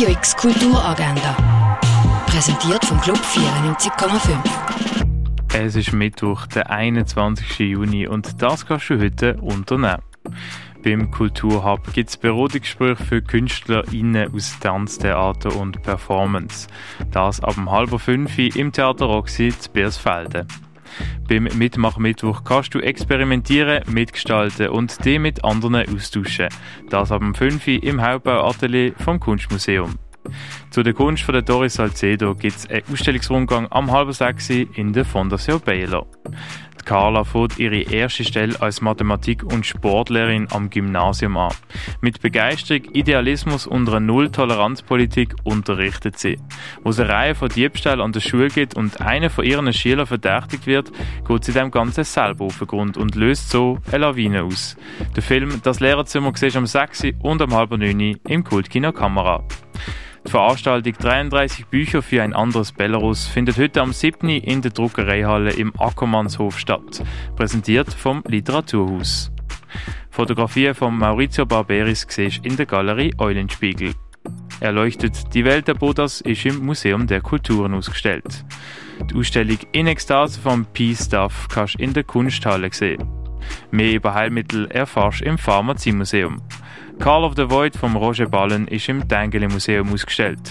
Radio X Kulturagenda. Präsentiert vom Club 94,5. Es ist Mittwoch, der 21. Juni und das kannst du heute unternehmen. Beim Kulturhub gibt es Beratungsgespräche für KünstlerInnen aus Tanz, Theater und Performance. Das ab halb fünf im Theater Roxy zu Beersfelden. Beim Mitmachmittwoch kannst du experimentieren, mitgestalten und dich mit anderen austauschen. Das ab um 5 Uhr im Hauptbauatelier vom Kunstmuseum. Zu der Kunst von der Doris Salcedo gibt es einen Ausstellungsrundgang am halben sechs in der Fondation Baylor. Carla fährt ihre erste Stelle als Mathematik- und Sportlehrerin am Gymnasium an. Mit Begeisterung, Idealismus und einer Null-Toleranz-Politik unterrichtet sie. Wo es eine Reihe von Diebstählen an der Schule gibt und einer von ihren Schülern verdächtigt wird, geht sie dem Ganzen selber auf den Grund und löst so eine Lawine aus. Der Film «Das Lehrerzimmer» siehst am 6. und am halb 9. im Kultkino Kamera. Die Veranstaltung 33 Bücher für ein anderes Belarus findet heute am 7. in der Druckereihalle im Ackermannshof statt, präsentiert vom Literaturhaus. Fotografien von Maurizio Barberis siehst in der Galerie Eulenspiegel. Erleuchtet die Welt der Buddhas ist im Museum der Kulturen ausgestellt. Die Ausstellung In Ekstase vom Peace Stuff kannst du in der Kunsthalle sehen. Mehr über Heilmittel erfährst du im Pharmaziemuseum. Call of the Void vom Roger Ballen ist im Tengeli Museum ausgestellt.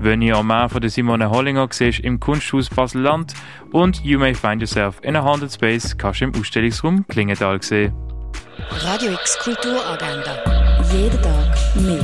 Wenn ihr Mann von der Simone Hollinger siehst im Kunsthaus Basel-Land und You May Find Yourself in a Haunted Space kannst du im Ausstellungsraum Klingenthal sehen. Radio X Kulturagenda. Jeden Tag mehr.